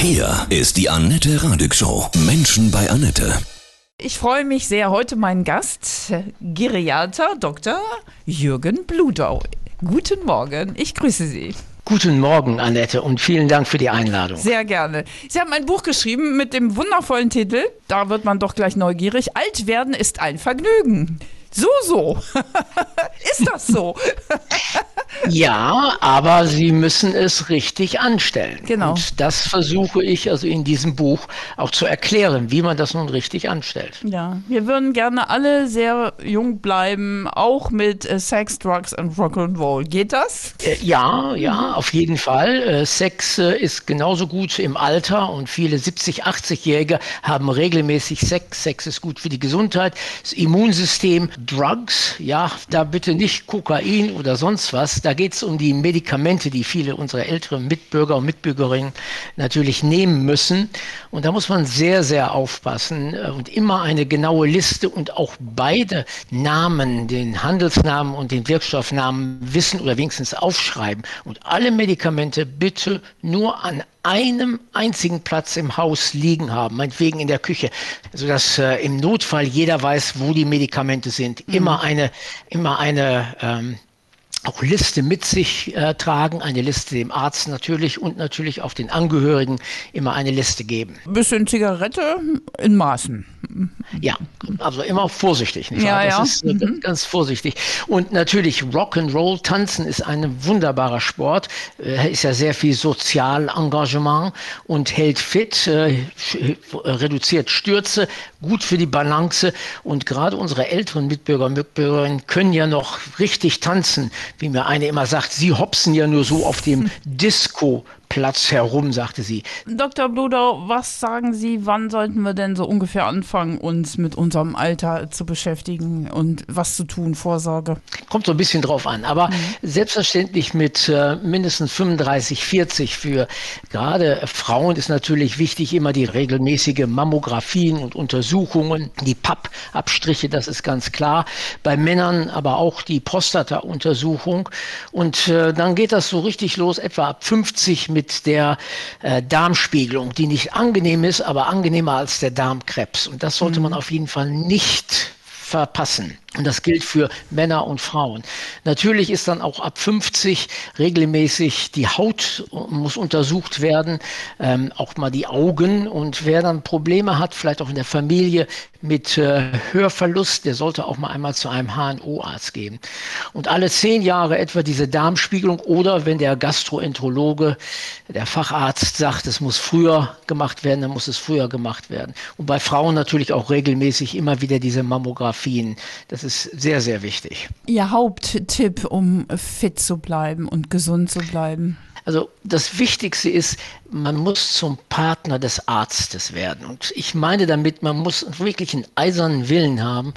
Hier ist die Annette Radig Show. Menschen bei Annette. Ich freue mich sehr. Heute mein Gast, Geriater Dr. Jürgen Bludau. Guten Morgen, ich grüße Sie. Guten Morgen, Annette, und vielen Dank für die Einladung. Sehr gerne. Sie haben ein Buch geschrieben mit dem wundervollen Titel, da wird man doch gleich neugierig, Alt werden ist ein Vergnügen. So, so. ist das so? Ja, aber Sie müssen es richtig anstellen. Genau. Und das versuche ich also in diesem Buch auch zu erklären, wie man das nun richtig anstellt. Ja, wir würden gerne alle sehr jung bleiben, auch mit äh, Sex, Drugs und Rock'n'Roll. Geht das? Äh, ja, ja, auf jeden Fall. Äh, Sex ist genauso gut im Alter und viele 70, 80-Jährige haben regelmäßig Sex. Sex ist gut für die Gesundheit, das Immunsystem. Drugs, ja, da bitte nicht Kokain oder sonst was. Da geht es um die Medikamente, die viele unserer älteren Mitbürger und Mitbürgerinnen natürlich nehmen müssen. Und da muss man sehr, sehr aufpassen und immer eine genaue Liste und auch beide Namen, den Handelsnamen und den Wirkstoffnamen wissen oder wenigstens aufschreiben. Und alle Medikamente bitte nur an einem einzigen Platz im Haus liegen haben, meinetwegen in der Küche, sodass äh, im Notfall jeder weiß, wo die Medikamente sind. Mhm. Immer eine, immer eine ähm, auch Liste mit sich äh, tragen, eine Liste dem Arzt natürlich und natürlich auch den Angehörigen immer eine Liste geben. Ein bisschen Zigarette in Maßen. Ja, also immer vorsichtig, nicht wahr? Ja, ja. ist äh, mhm. ganz vorsichtig. Und natürlich Rock'n'Roll, Tanzen ist ein wunderbarer Sport, äh, ist ja sehr viel Sozialengagement und hält fit, äh, reduziert Stürze, gut für die Balance und gerade unsere älteren Mitbürger und Mitbürgerinnen können ja noch richtig tanzen wie mir eine immer sagt, Sie hopsen ja nur so auf dem Disco Platz herum, sagte sie. Dr. Bludau, was sagen Sie, wann sollten wir denn so ungefähr anfangen, uns mit unserem Alter zu beschäftigen und was zu tun, Vorsorge? Kommt so ein bisschen drauf an, aber mhm. selbstverständlich mit äh, mindestens 35, 40 für gerade Frauen ist natürlich wichtig, immer die regelmäßige Mammografien und Untersuchungen, die Pappabstriche, das ist ganz klar. Bei Männern aber auch die Prostata-Untersuchung und äh, dann geht das so richtig los, etwa ab 50 mit mit der äh, Darmspiegelung, die nicht angenehm ist, aber angenehmer als der Darmkrebs. Und das sollte mhm. man auf jeden Fall nicht verpassen. Und das gilt für Männer und Frauen. Natürlich ist dann auch ab 50 regelmäßig die Haut muss untersucht werden, ähm, auch mal die Augen. Und wer dann Probleme hat, vielleicht auch in der Familie mit äh, Hörverlust, der sollte auch mal einmal zu einem HNO-Arzt gehen. Und alle zehn Jahre etwa diese Darmspiegelung oder wenn der Gastroenterologe, der Facharzt sagt, es muss früher gemacht werden, dann muss es früher gemacht werden. Und bei Frauen natürlich auch regelmäßig immer wieder diese Mammografien. Das das ist sehr, sehr wichtig. Ihr Haupttipp, um fit zu bleiben und gesund zu bleiben? Also das Wichtigste ist, man muss zum Partner des Arztes werden. Und ich meine damit, man muss wirklich einen eisernen Willen haben,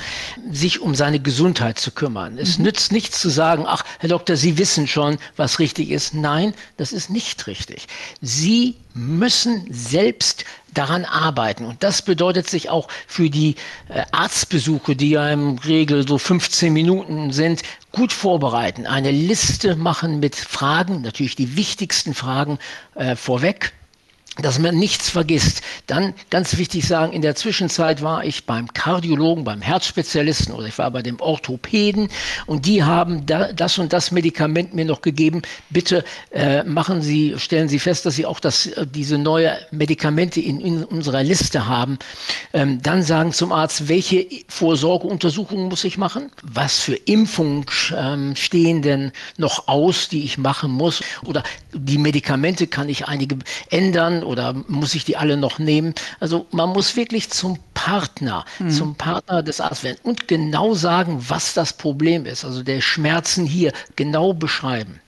sich um seine Gesundheit zu kümmern. Es mhm. nützt nichts zu sagen, ach, Herr Doktor, Sie wissen schon, was richtig ist. Nein, das ist nicht richtig. Sie müssen selbst daran arbeiten. Und das bedeutet sich auch für die äh, Arztbesuche, die ja im Regel so 15 Minuten sind, gut vorbereiten. Eine Liste machen mit Fragen, natürlich die wichtigsten Fragen äh, vorweg dass man nichts vergisst. Dann ganz wichtig sagen, in der Zwischenzeit war ich beim Kardiologen, beim Herzspezialisten oder ich war bei dem Orthopäden und die haben da, das und das Medikament mir noch gegeben. Bitte äh, machen Sie, stellen Sie fest, dass Sie auch das, äh, diese neue Medikamente in, in unserer Liste haben. Ähm, dann sagen zum Arzt, welche Vorsorgeuntersuchungen muss ich machen? Was für Impfungen ähm, stehen denn noch aus, die ich machen muss? Oder die Medikamente kann ich einige ändern? Oder muss ich die alle noch nehmen? Also man muss wirklich zum Partner, mhm. zum Partner des Arztes werden und genau sagen, was das Problem ist. Also der Schmerzen hier genau beschreiben.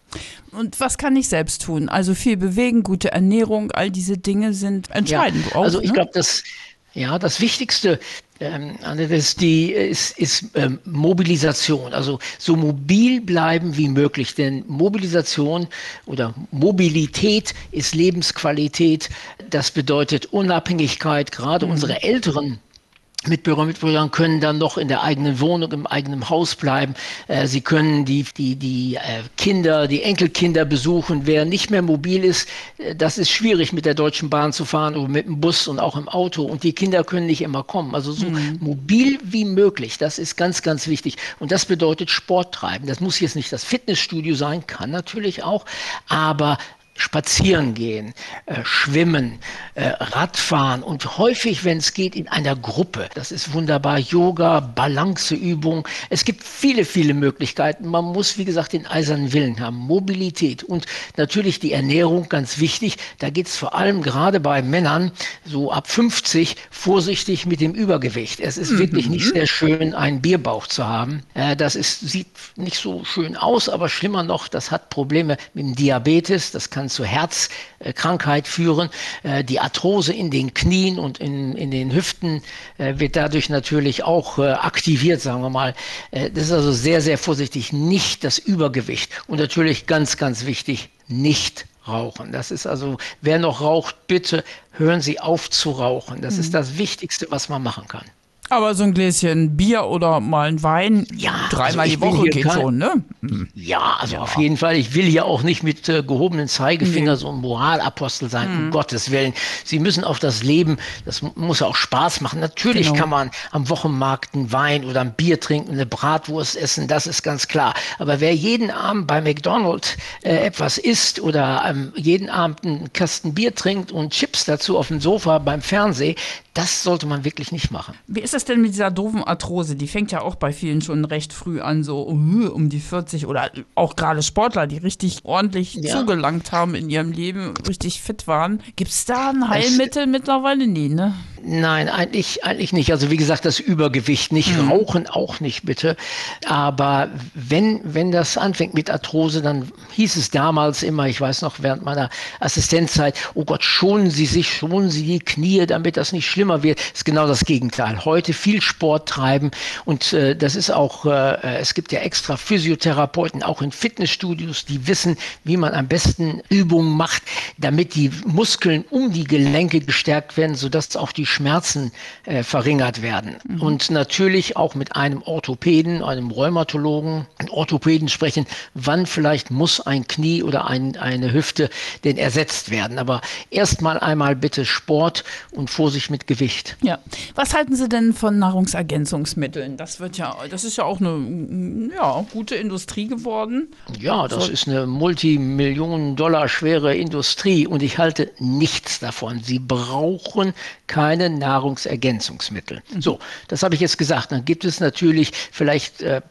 Und was kann ich selbst tun? Also viel bewegen, gute Ernährung, all diese Dinge sind entscheidend. Ja, also ich ne? glaube, das ja, das Wichtigste ähm, ist, die, ist, ist ähm, Mobilisation. Also so mobil bleiben wie möglich, denn Mobilisation oder Mobilität ist Lebensqualität. Das bedeutet Unabhängigkeit. Gerade mhm. unsere Älteren Mitbürger, Mitbürger können dann noch in der eigenen Wohnung, im eigenen Haus bleiben. Äh, sie können die, die, die äh, Kinder, die Enkelkinder besuchen. Wer nicht mehr mobil ist, äh, das ist schwierig mit der Deutschen Bahn zu fahren oder mit dem Bus und auch im Auto. Und die Kinder können nicht immer kommen. Also so mhm. mobil wie möglich. Das ist ganz, ganz wichtig. Und das bedeutet Sport treiben. Das muss jetzt nicht das Fitnessstudio sein, kann natürlich auch. Aber spazieren gehen, äh, schwimmen, äh, Radfahren und häufig, wenn es geht, in einer Gruppe. Das ist wunderbar. Yoga, Balanceübung. Es gibt viele, viele Möglichkeiten. Man muss, wie gesagt, den eisernen Willen haben. Mobilität und natürlich die Ernährung, ganz wichtig. Da geht es vor allem gerade bei Männern so ab 50 vorsichtig mit dem Übergewicht. Es ist mhm. wirklich nicht sehr schön, einen Bierbauch zu haben. Äh, das ist, sieht nicht so schön aus, aber schlimmer noch, das hat Probleme mit dem Diabetes. Das kann kann zu Herzkrankheit führen. Äh, die Arthrose in den Knien und in, in den Hüften äh, wird dadurch natürlich auch äh, aktiviert, sagen wir mal. Das ist also sehr, sehr vorsichtig. Nicht das Übergewicht. Und natürlich ganz, ganz wichtig, nicht rauchen. Das ist also, wer noch raucht, bitte hören Sie auf zu rauchen. Das mhm. ist das Wichtigste, was man machen kann. Aber so ein Gläschen Bier oder mal ein Wein ja, dreimal also die Woche geht kein, schon, ne? Ja, also ja. auf jeden Fall. Ich will hier auch nicht mit äh, gehobenen Zeigefinger nee. so ein Moralapostel sein, mhm. um Gottes Willen. Sie müssen auf das Leben, das muss ja auch Spaß machen. Natürlich genau. kann man am Wochenmarkt einen Wein oder ein Bier trinken, eine Bratwurst essen, das ist ganz klar. Aber wer jeden Abend bei McDonald's äh, etwas isst oder ähm, jeden Abend einen Kasten Bier trinkt und Chips dazu auf dem Sofa beim Fernsehen, das sollte man wirklich nicht machen. Wie ist das denn mit dieser doofen Arthrose? Die fängt ja auch bei vielen schon recht früh an, so um die 40 oder auch gerade Sportler, die richtig ordentlich ja. zugelangt haben in ihrem Leben, richtig fit waren. Gibt es da ein Heilmittel es, mittlerweile? Nee, ne? Nein, eigentlich, eigentlich nicht. Also wie gesagt, das Übergewicht nicht, mhm. Rauchen auch nicht, bitte. Aber wenn, wenn das anfängt mit Arthrose, dann hieß es damals immer, ich weiß noch während meiner Assistenzzeit, oh Gott, schonen Sie sich, schonen Sie die Knie, damit das nicht schlimmer wird. Das ist genau das Gegenteil. Heute viel Sport treiben und äh, das ist auch, äh, es gibt ja extra Physiotherapeuten, auch in Fitnessstudios, die wissen, wie man am besten Übungen macht, damit die Muskeln um die Gelenke gestärkt werden, sodass auch die Schmerzen äh, verringert werden. Mhm. Und natürlich auch mit einem Orthopäden, einem Rheumatologen, Orthopäden sprechen, wann vielleicht muss ein Knie oder ein, eine Hüfte denn ersetzt werden. Aber erstmal einmal bitte Sport und Vorsicht mit Gewicht. Ja. Was halten Sie denn von Nahrungsergänzungsmitteln? Das wird ja, das ist ja auch eine ja, gute Industrie geworden. Ja, das so. ist eine Multimillionen Dollar schwere Industrie und ich halte nichts davon. Sie brauchen keine Nahrungsergänzungsmittel. Mhm. So, das habe ich jetzt gesagt. Dann gibt es natürlich vielleicht äh,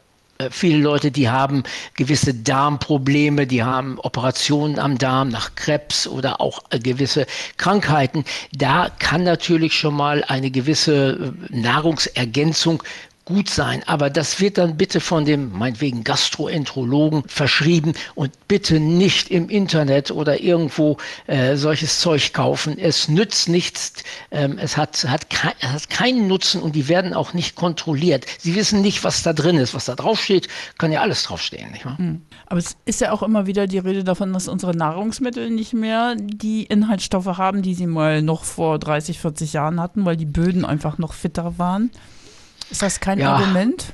äh, viele Leute, die haben gewisse Darmprobleme, die haben Operationen am Darm nach Krebs oder auch äh, gewisse Krankheiten. Da kann natürlich schon mal eine gewisse äh, Nahrungsergänzung gut sein, aber das wird dann bitte von dem meinetwegen Gastroenterologen verschrieben und bitte nicht im Internet oder irgendwo äh, solches Zeug kaufen. Es nützt nichts, ähm, es, hat, hat, kei hat keinen Nutzen und die werden auch nicht kontrolliert. Sie wissen nicht, was da drin ist. Was da draufsteht, kann ja alles draufstehen. Nicht wahr? Hm. Aber es ist ja auch immer wieder die Rede davon, dass unsere Nahrungsmittel nicht mehr die Inhaltsstoffe haben, die sie mal noch vor 30, 40 Jahren hatten, weil die Böden einfach noch fitter waren. Ist das kein ja. Argument?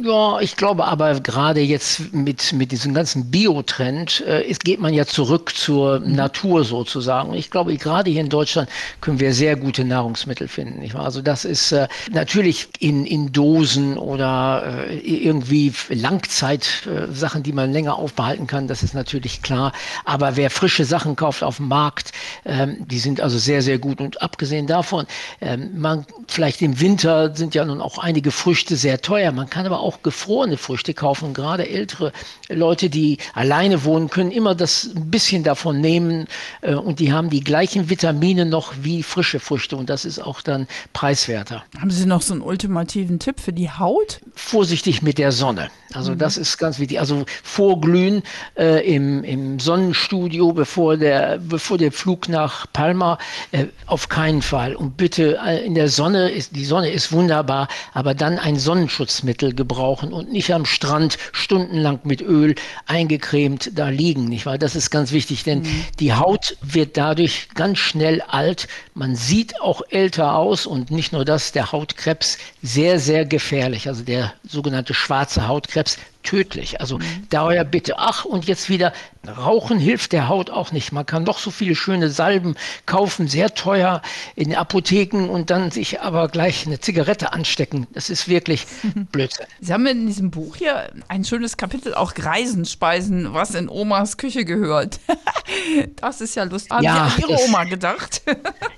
Ja, ich glaube aber gerade jetzt mit, mit diesem ganzen Biotrend äh, geht man ja zurück zur mhm. Natur sozusagen. Ich glaube, gerade hier in Deutschland können wir sehr gute Nahrungsmittel finden. Nicht wahr? Also das ist äh, natürlich in, in Dosen oder äh, irgendwie Langzeitsachen, äh, die man länger aufbehalten kann, das ist natürlich klar. Aber wer frische Sachen kauft auf dem Markt, ähm, die sind also sehr, sehr gut. Und abgesehen davon, ähm, man vielleicht im Winter sind ja nun auch einige Früchte sehr teuer. Man kann aber auch gefrorene Früchte kaufen. Gerade ältere Leute, die alleine wohnen, können immer das ein bisschen davon nehmen äh, und die haben die gleichen Vitamine noch wie frische Früchte und das ist auch dann preiswerter. Haben Sie noch so einen ultimativen Tipp für die Haut? Vorsichtig mit der Sonne. Also mhm. das ist ganz wichtig. Also vorglühen äh, im, im Sonnenstudio, bevor der, bevor der Flug nach Palma, äh, auf keinen Fall. Und bitte äh, in der Sonne, ist, die Sonne ist wunderbar, aber dann ein Sonnenschutzmittel gebrauchen und nicht am Strand stundenlang mit Öl eingecremt da liegen, nicht wahr? Das ist ganz wichtig, denn mhm. die Haut wird dadurch ganz schnell alt. Man sieht auch älter aus und nicht nur das, der Hautkrebs sehr, sehr gefährlich. Also der sogenannte schwarze Hautkrebs tödlich. Also mhm. daher bitte, ach, und jetzt wieder, Rauchen hilft der Haut auch nicht. Man kann doch so viele schöne Salben kaufen, sehr teuer in Apotheken und dann sich aber gleich eine Zigarette anstecken. Das ist wirklich Blödsinn. Sie haben in diesem Buch hier ein schönes Kapitel, auch Greisenspeisen, was in Omas Küche gehört. das ist ja lustig. Haben ja, Sie an Ihre Oma gedacht?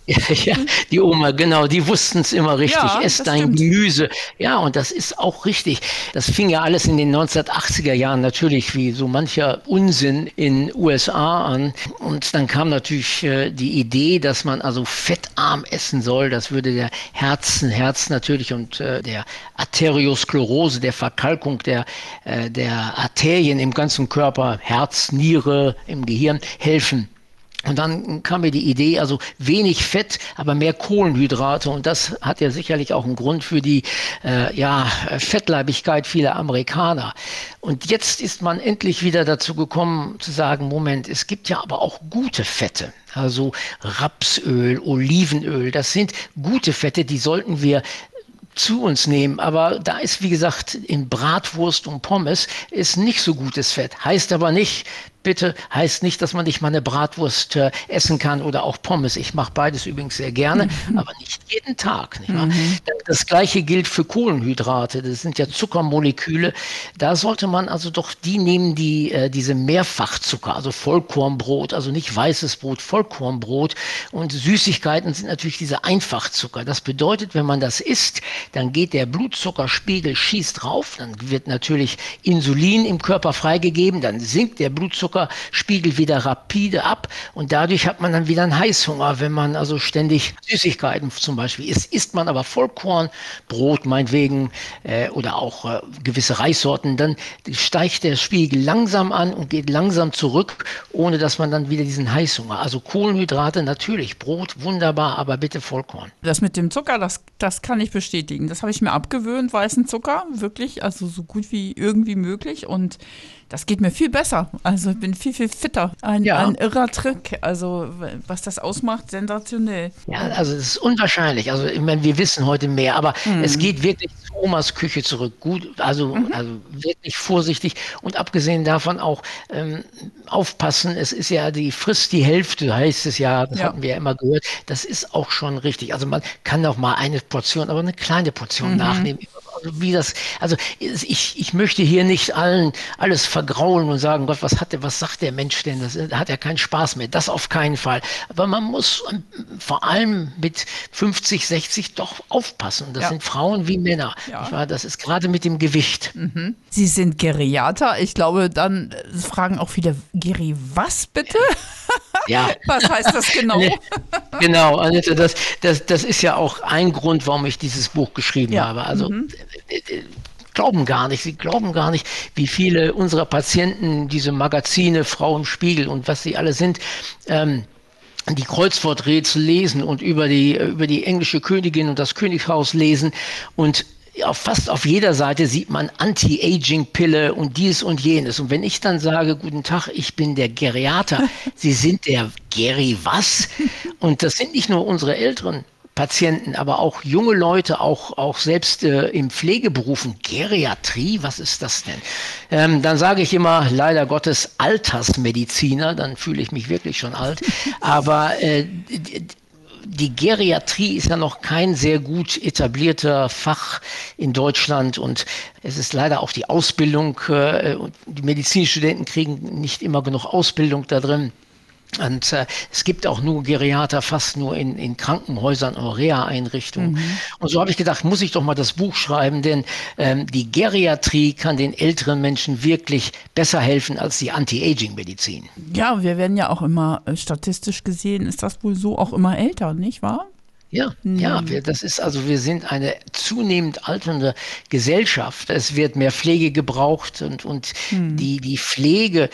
ja, ja, die Oma, genau, die wussten es immer richtig. Ja, Ess dein stimmt. Gemüse. Ja, und das ist auch richtig. Das fing ja alles in den 19 1980er Jahren natürlich wie so mancher Unsinn in USA an. Und dann kam natürlich äh, die Idee, dass man also fettarm essen soll. Das würde der Herzen, Herz natürlich und äh, der Arteriosklerose, der Verkalkung der, äh, der Arterien im ganzen Körper, Herz, Niere, im Gehirn helfen. Und dann kam mir die Idee, also wenig Fett, aber mehr Kohlenhydrate. Und das hat ja sicherlich auch einen Grund für die äh, ja, Fettleibigkeit vieler Amerikaner. Und jetzt ist man endlich wieder dazu gekommen zu sagen, Moment, es gibt ja aber auch gute Fette. Also Rapsöl, Olivenöl, das sind gute Fette, die sollten wir zu uns nehmen. Aber da ist, wie gesagt, in Bratwurst und Pommes ist nicht so gutes Fett. Heißt aber nicht, bitte heißt nicht, dass man nicht mal eine Bratwurst äh, essen kann oder auch Pommes. Ich mache beides übrigens sehr gerne, mhm. aber nicht jeden Tag. Nicht mhm. Das gleiche gilt für Kohlenhydrate. Das sind ja Zuckermoleküle. Da sollte man also doch die nehmen, die äh, diese Mehrfachzucker, also Vollkornbrot, also nicht weißes Brot, Vollkornbrot und Süßigkeiten sind natürlich diese Einfachzucker. Das bedeutet, wenn man das isst, dann geht der Blutzuckerspiegel schießt rauf, dann wird natürlich Insulin im Körper freigegeben, dann sinkt der Blutzucker Blutzuckerspiegel wieder rapide ab und dadurch hat man dann wieder einen Heißhunger, wenn man also ständig Süßigkeiten zum Beispiel isst. Isst man aber Vollkorn, Brot meinetwegen äh, oder auch äh, gewisse Reissorten, dann steigt der Spiegel langsam an und geht langsam zurück, ohne dass man dann wieder diesen Heißhunger. Also Kohlenhydrate natürlich, Brot wunderbar, aber bitte Vollkorn. Das mit dem Zucker, das, das kann ich bestätigen. Das habe ich mir abgewöhnt, weißen Zucker, wirklich, also so gut wie irgendwie möglich und das geht mir viel besser. Also ich bin viel, viel fitter. Ein, ja. ein irrer Trick. Also was das ausmacht, sensationell. Ja, also es ist unwahrscheinlich. Also ich meine, wir wissen heute mehr, aber mhm. es geht wirklich zu Omas Küche zurück. Gut, also, mhm. also wirklich vorsichtig und abgesehen davon auch ähm, aufpassen. Es ist ja die Frist die Hälfte, heißt es ja. Das ja. hatten wir ja immer gehört. Das ist auch schon richtig. Also man kann auch mal eine Portion, aber eine kleine Portion mhm. nachnehmen wie das, also ich, ich möchte hier nicht allen alles vergraulen und sagen, Gott, was hat der, was sagt der Mensch denn? Das hat ja keinen Spaß mehr. Das auf keinen Fall. Aber man muss ähm, vor allem mit 50, 60 doch aufpassen. Das ja. sind Frauen wie Männer. Ja. Das ist gerade mit dem Gewicht. Mhm. Sie sind Geriater. Ich glaube, dann äh, fragen auch viele, Geri, was bitte? Ja. Was heißt das genau? genau, Annette, das, das, das ist ja auch ein Grund, warum ich dieses Buch geschrieben ja. habe. Also mhm. Äh, äh, glauben gar nicht, sie glauben gar nicht, wie viele unserer Patienten diese Magazine, Frau im Spiegel und was sie alle sind, ähm, die Kreuzworträtsel lesen und über die, über die englische Königin und das Königshaus lesen und auf fast auf jeder Seite sieht man Anti-Aging-Pille und dies und jenes. Und wenn ich dann sage, guten Tag, ich bin der Geriater, Sie sind der Geri was? Und das sind nicht nur unsere älteren Patienten, aber auch junge Leute, auch, auch selbst äh, im Pflegeberufen, Geriatrie, was ist das denn? Ähm, dann sage ich immer, leider Gottes, Altersmediziner, dann fühle ich mich wirklich schon alt. Aber äh, die Geriatrie ist ja noch kein sehr gut etablierter Fach in Deutschland und es ist leider auch die Ausbildung, äh, die Medizinstudenten kriegen nicht immer genug Ausbildung da drin. Und äh, es gibt auch nur Geriater fast nur in, in Krankenhäusern oder Reha-Einrichtungen. Mhm. Und so habe ich gedacht, muss ich doch mal das Buch schreiben, denn ähm, die Geriatrie kann den älteren Menschen wirklich besser helfen als die Anti-Aging-Medizin. Ja, wir werden ja auch immer äh, statistisch gesehen, ist das wohl so auch immer älter, nicht wahr? Ja, mhm. ja, wir, das ist also, wir sind eine zunehmend alternde Gesellschaft. Es wird mehr Pflege gebraucht und, und mhm. die, die Pflege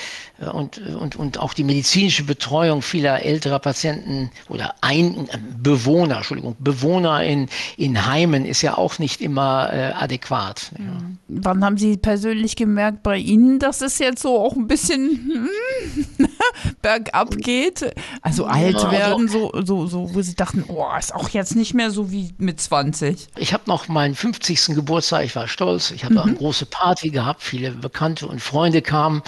und, und, und auch die medizinische Betreuung vieler älterer Patienten oder ein, Bewohner, Entschuldigung, Bewohner in, in Heimen ist ja auch nicht immer äh, adäquat. Ja. Mhm. Wann haben Sie persönlich gemerkt bei Ihnen, dass es jetzt so auch ein bisschen hm, bergab geht? Also alt ja, also werden, so, so, so, wo Sie dachten, oh, ist auch jetzt nicht mehr so wie mit 20. Ich habe noch meinen 50. Geburtstag, ich war stolz. Ich habe mhm. eine große Party gehabt, viele Bekannte und Freunde kamen.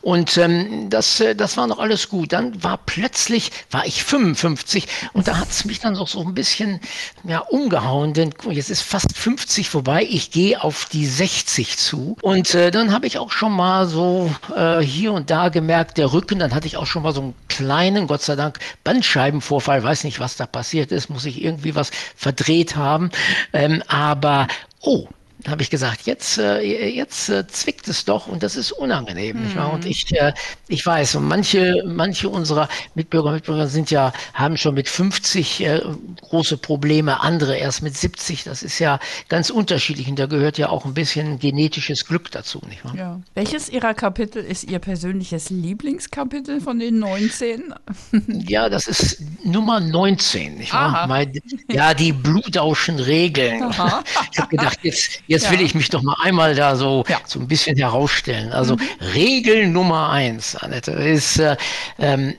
Und ähm, das, äh, das war noch alles gut. Dann war plötzlich, war ich 55 und da hat es mich dann noch so ein bisschen ja, umgehauen, denn jetzt ist fast 50 vorbei. Ich gehe auf die 60 zu. Und äh, dann habe ich auch schon mal so äh, hier und da gemerkt, der Rücken, dann hatte ich auch schon mal so einen kleinen, Gott sei Dank, Bandscheibenvorfall. Weiß nicht, was da passiert ist, muss ich irgendwie was verdreht haben. Ähm, aber, oh, habe ich gesagt, jetzt, äh, jetzt äh, zwickt es doch und das ist unangenehm. Mhm. Und ich, äh, ich weiß, und manche, manche unserer Mitbürger und Mitbürger sind ja, haben schon mit 50 äh, große Probleme, andere erst mit 70. Das ist ja ganz unterschiedlich und da gehört ja auch ein bisschen genetisches Glück dazu. Nicht wahr? Ja. Welches Ihrer Kapitel ist Ihr persönliches Lieblingskapitel von den 19? ja, das ist Nummer 19. Nicht wahr? Mein, ja, die blutauschen Regeln. Aha. ich habe gedacht, jetzt, jetzt Jetzt ja. will ich mich doch mal einmal da so, ja. so ein bisschen herausstellen. Also mhm. Regel Nummer eins, Annette, ist äh, ähm,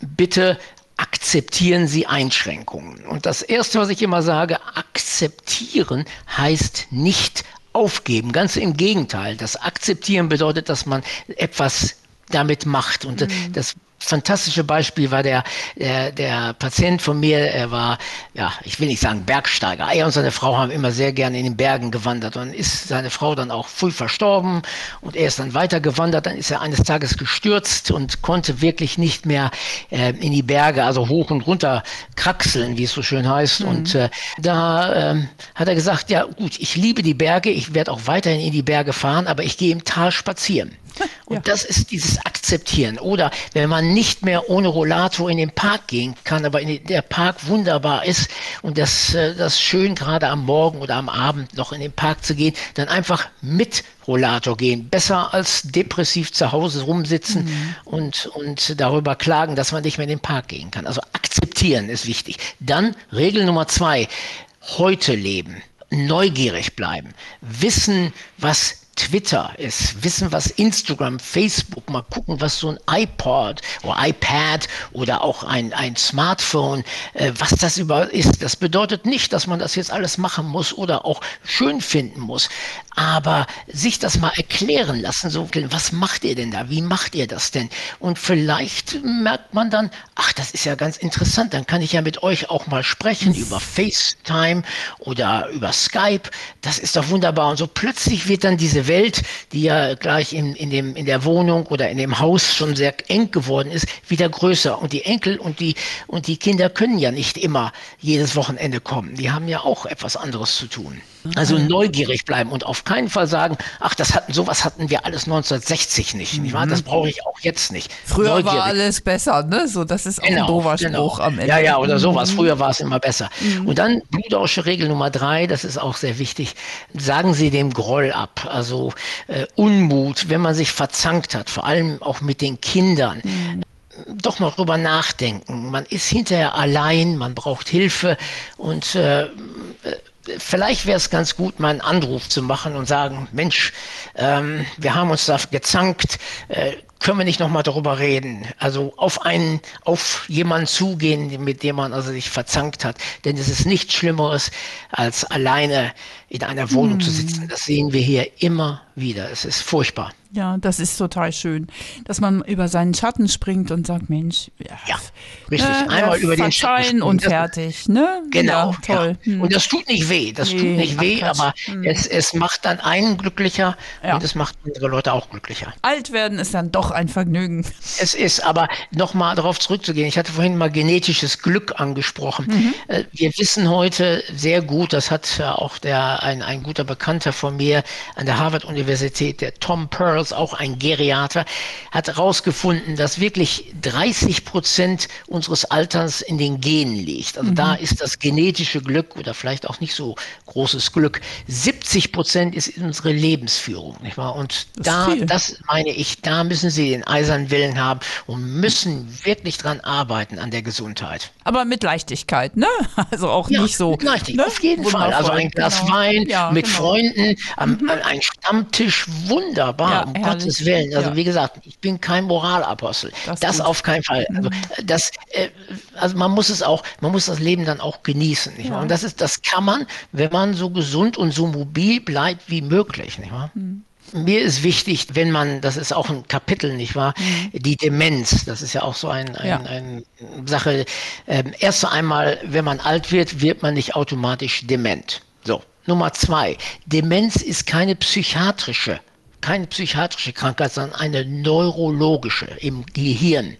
bitte akzeptieren Sie Einschränkungen. Und das Erste, was ich immer sage, akzeptieren heißt nicht aufgeben. Ganz im Gegenteil. Das Akzeptieren bedeutet, dass man etwas damit macht. Und mhm. das fantastische Beispiel war der, der, der Patient von mir, er war, ja, ich will nicht sagen Bergsteiger. Er und seine Frau haben immer sehr gerne in den Bergen gewandert. Und ist seine Frau dann auch früh verstorben und er ist dann weiter gewandert. Dann ist er eines Tages gestürzt und konnte wirklich nicht mehr äh, in die Berge, also hoch und runter kraxeln, wie es so schön heißt. Mhm. Und äh, da äh, hat er gesagt, ja gut, ich liebe die Berge, ich werde auch weiterhin in die Berge fahren, aber ich gehe im Tal spazieren. Und ja. das ist dieses Akzeptieren. Oder wenn man nicht mehr ohne Rollator in den Park gehen kann, aber in der Park wunderbar ist und das, äh, das schön gerade am Morgen oder am Abend noch in den Park zu gehen, dann einfach mit Rollator gehen. Besser als depressiv zu Hause rumsitzen mhm. und, und darüber klagen, dass man nicht mehr in den Park gehen kann. Also akzeptieren ist wichtig. Dann Regel Nummer zwei, heute leben neugierig bleiben, wissen, was Twitter ist, wissen, was Instagram, Facebook, mal gucken, was so ein iPod oder iPad oder auch ein, ein Smartphone, äh, was das überhaupt ist. Das bedeutet nicht, dass man das jetzt alles machen muss oder auch schön finden muss, aber sich das mal erklären lassen, so, was macht ihr denn da? Wie macht ihr das denn? Und vielleicht merkt man dann, ach, das ist ja ganz interessant, dann kann ich ja mit euch auch mal sprechen über FaceTime oder über Skype. Das ist doch wunderbar. Und so plötzlich wird dann diese Welt, die ja gleich in, in, dem, in der Wohnung oder in dem Haus schon sehr eng geworden ist, wieder größer. Und die Enkel und die, und die Kinder können ja nicht immer jedes Wochenende kommen. Die haben ja auch etwas anderes zu tun. Also neugierig bleiben und auf keinen Fall sagen, ach, das hatten, sowas hatten wir alles 1960 nicht. nicht wahr? Das mhm. brauche ich auch jetzt nicht. Früher neugierig. war alles besser, ne? So, das ist auch genau, ein doofer genau. Spruch am Ende. Ja, ja, oder sowas. Mhm. Früher war es immer besser. Mhm. Und dann Blutausche Regel Nummer drei, das ist auch sehr wichtig. Sagen Sie dem Groll ab. Also äh, Unmut, wenn man sich verzankt hat, vor allem auch mit den Kindern. Mhm doch mal drüber nachdenken. Man ist hinterher allein, man braucht Hilfe und äh, vielleicht wäre es ganz gut, mal einen Anruf zu machen und sagen, Mensch, ähm, wir haben uns da gezankt, äh, können wir nicht nochmal darüber reden? Also auf einen, auf jemanden zugehen, mit dem man also sich verzankt hat. Denn es ist nichts Schlimmeres, als alleine in einer Wohnung hm. zu sitzen. Das sehen wir hier immer wieder. Es ist furchtbar. Ja, das ist total schön, dass man über seinen Schatten springt und sagt, Mensch, ja, ja richtig, äh, einmal über den Schatten und fertig, ne? Genau, ja, toll. Ja. Hm. Und das tut nicht weh, das nee, tut nicht weh, Quatsch. aber hm. es, es macht dann einen glücklicher und es macht andere Leute auch glücklicher. Alt werden ist dann doch ein Vergnügen. Es ist aber nochmal darauf zurückzugehen. Ich hatte vorhin mal genetisches Glück angesprochen. Mhm. Äh, wir wissen heute sehr gut, das hat auch der, ein, ein guter Bekannter von mir an der Harvard-Universität, der Tom Pearls, auch ein Geriater, hat herausgefunden, dass wirklich 30 Prozent unseres Alterns in den Genen liegt. Also mhm. da ist das genetische Glück oder vielleicht auch nicht so großes Glück. 70 Prozent ist unsere Lebensführung, nicht wahr? Und das da, das meine ich, da müssen Sie den eisernen Willen haben und müssen wirklich dran arbeiten an der Gesundheit. Aber mit Leichtigkeit, ne? Also auch ja, nicht so. Mit Leichtigkeit, ne? auf jeden Wundervoll. Fall. Also ein Glas genau. Wein ja, mit genau. Freunden, am, mhm. ein Stammtisch, wunderbar, ja, um herrlich. Gottes Willen. Also wie gesagt, ich bin kein Moralapostel. Das, das auf keinen Fall. Also, mhm. das, äh, also man muss es auch, man muss das Leben dann auch genießen. Und das ist, das kann man, wenn man so gesund und so mobil bleibt wie möglich. Nicht wahr? Mhm. Mir ist wichtig, wenn man, das ist auch ein Kapitel, nicht wahr? Mhm. Die Demenz, das ist ja auch so eine ein, ja. ein Sache. Ähm, erst einmal, wenn man alt wird, wird man nicht automatisch dement. So. Nummer zwei. Demenz ist keine psychiatrische keine psychiatrische Krankheit, sondern eine neurologische im Gehirn.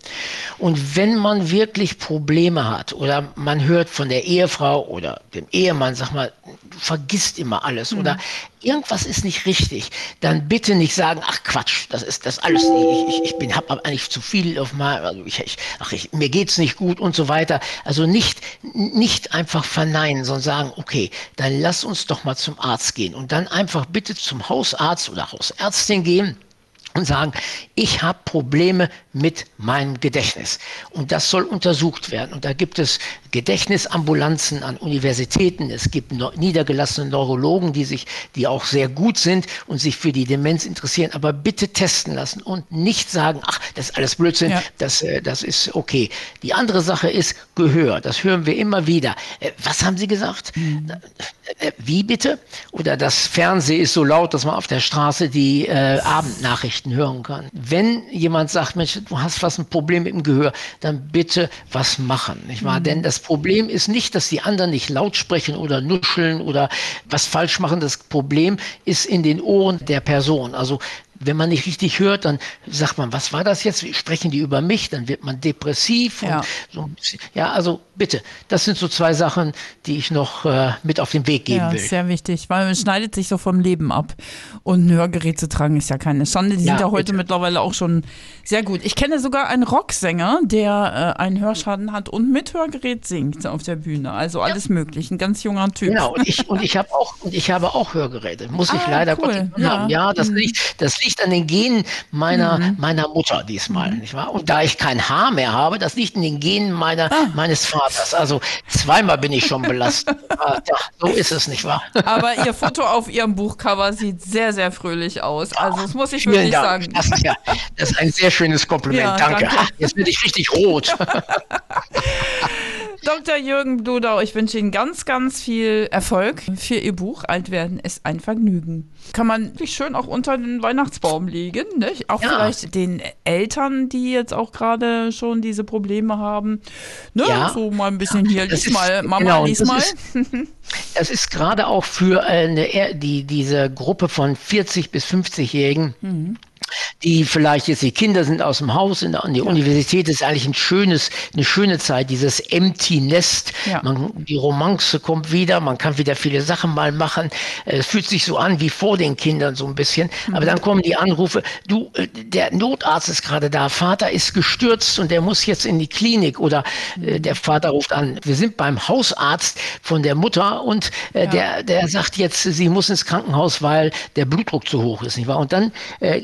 Und wenn man wirklich Probleme hat oder man hört von der Ehefrau oder dem Ehemann, sag mal, du vergisst immer alles mhm. oder irgendwas ist nicht richtig, dann bitte nicht sagen, ach Quatsch, das ist das alles, ich, ich, ich bin, habe eigentlich zu viel auf mal, also ich, ich, ach, ich, mir geht's nicht gut und so weiter. Also nicht, nicht einfach verneinen, sondern sagen, okay, dann lass uns doch mal zum Arzt gehen und dann einfach bitte zum Hausarzt oder Hausärztin gehen und sagen, ich habe Probleme mit meinem Gedächtnis. Und das soll untersucht werden. Und da gibt es Gedächtnisambulanzen an Universitäten. Es gibt niedergelassene Neurologen, die sich, die auch sehr gut sind und sich für die Demenz interessieren. Aber bitte testen lassen und nicht sagen, ach, das ist alles Blödsinn, ja. das, äh, das ist okay. Die andere Sache ist Gehör. Das hören wir immer wieder. Äh, was haben Sie gesagt? Mhm. Wie bitte? Oder das Fernsehen ist so laut, dass man auf der Straße die äh, Abendnachrichten hören kann. Wenn jemand sagt, Mensch, du hast fast ein Problem mit dem Gehör, dann bitte was machen, nicht wahr? Mhm. Denn das Problem ist nicht, dass die anderen nicht laut sprechen oder nuscheln oder was falsch machen. Das Problem ist in den Ohren der Person. Also wenn man nicht richtig hört, dann sagt man, was war das jetzt? Sprechen die über mich? Dann wird man depressiv. Ja, so ja also bitte, das sind so zwei Sachen, die ich noch äh, mit auf den Weg geben ja, will. Ja, sehr wichtig, weil man schneidet sich so vom Leben ab. Und ein Hörgerät zu tragen ist ja keine Schande. Die ja, sind ja heute bitte. mittlerweile auch schon sehr gut. Ich kenne sogar einen Rocksänger, der äh, einen Hörschaden hat und mit Hörgerät singt auf der Bühne. Also alles ja. möglich. Ein ganz junger Typ. Genau, und ich, und ich habe auch, und ich habe auch Hörgeräte. Muss ich ah, leider cool. Gott haben. Ja, das mhm. liegt, das liegt an den Genen meiner, mhm. meiner Mutter diesmal, mhm. nicht wahr? Und da ich kein Haar mehr habe, das liegt in den Genen meiner, ah. meines Vaters. Also zweimal bin ich schon belastet. ah, ja, so ist es, nicht wahr? Aber Ihr Foto auf Ihrem Buchcover sieht sehr, sehr fröhlich aus. Also das muss ich wirklich Dank. sagen. Das ist, ja, das ist ein sehr schönes Kompliment. Ja, danke. danke. Jetzt bin ich richtig rot. Dr. Jürgen Bludau, ich wünsche Ihnen ganz, ganz viel Erfolg für Ihr Buch. Alt werden ist ein Vergnügen. Kann man wirklich schön auch unter den Weihnachtsbaum legen, nicht? Auch ja. vielleicht den Eltern, die jetzt auch gerade schon diese Probleme haben. Ne? Ja. So mal ein bisschen hier, lies mal, Mama, genau, lies mal. Ist, das ist gerade auch für eine, die, diese Gruppe von 40 bis 50-Jährigen. Mhm die vielleicht jetzt die Kinder sind aus dem Haus in, an die ja. Universität ist eigentlich ein schönes, eine schöne Zeit, dieses Empty Nest. Ja. Man, die Romance kommt wieder, man kann wieder viele Sachen mal machen. Es fühlt sich so an wie vor den Kindern so ein bisschen. Mhm. Aber dann kommen die Anrufe, du, äh, der Notarzt ist gerade da, Vater ist gestürzt und der muss jetzt in die Klinik oder äh, mhm. der Vater ruft an, wir sind beim Hausarzt von der Mutter und äh, ja. der, der sagt jetzt, sie muss ins Krankenhaus, weil der Blutdruck zu hoch ist, nicht wahr? Und dann äh,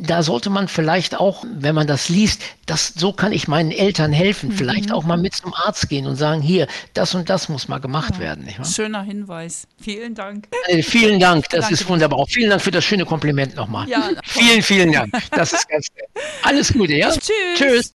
da sollte man vielleicht auch, wenn man das liest, das, so kann ich meinen Eltern helfen, mhm. vielleicht auch mal mit zum Arzt gehen und sagen, hier, das und das muss mal gemacht ja. werden. Schöner Hinweis. Vielen Dank. Äh, vielen Dank, das Danke. ist wunderbar. Auch vielen Dank für das schöne Kompliment nochmal. Ja, vielen, vielen Dank. Das ist ganz Alles Gute, ja? Tschüss. Tschüss.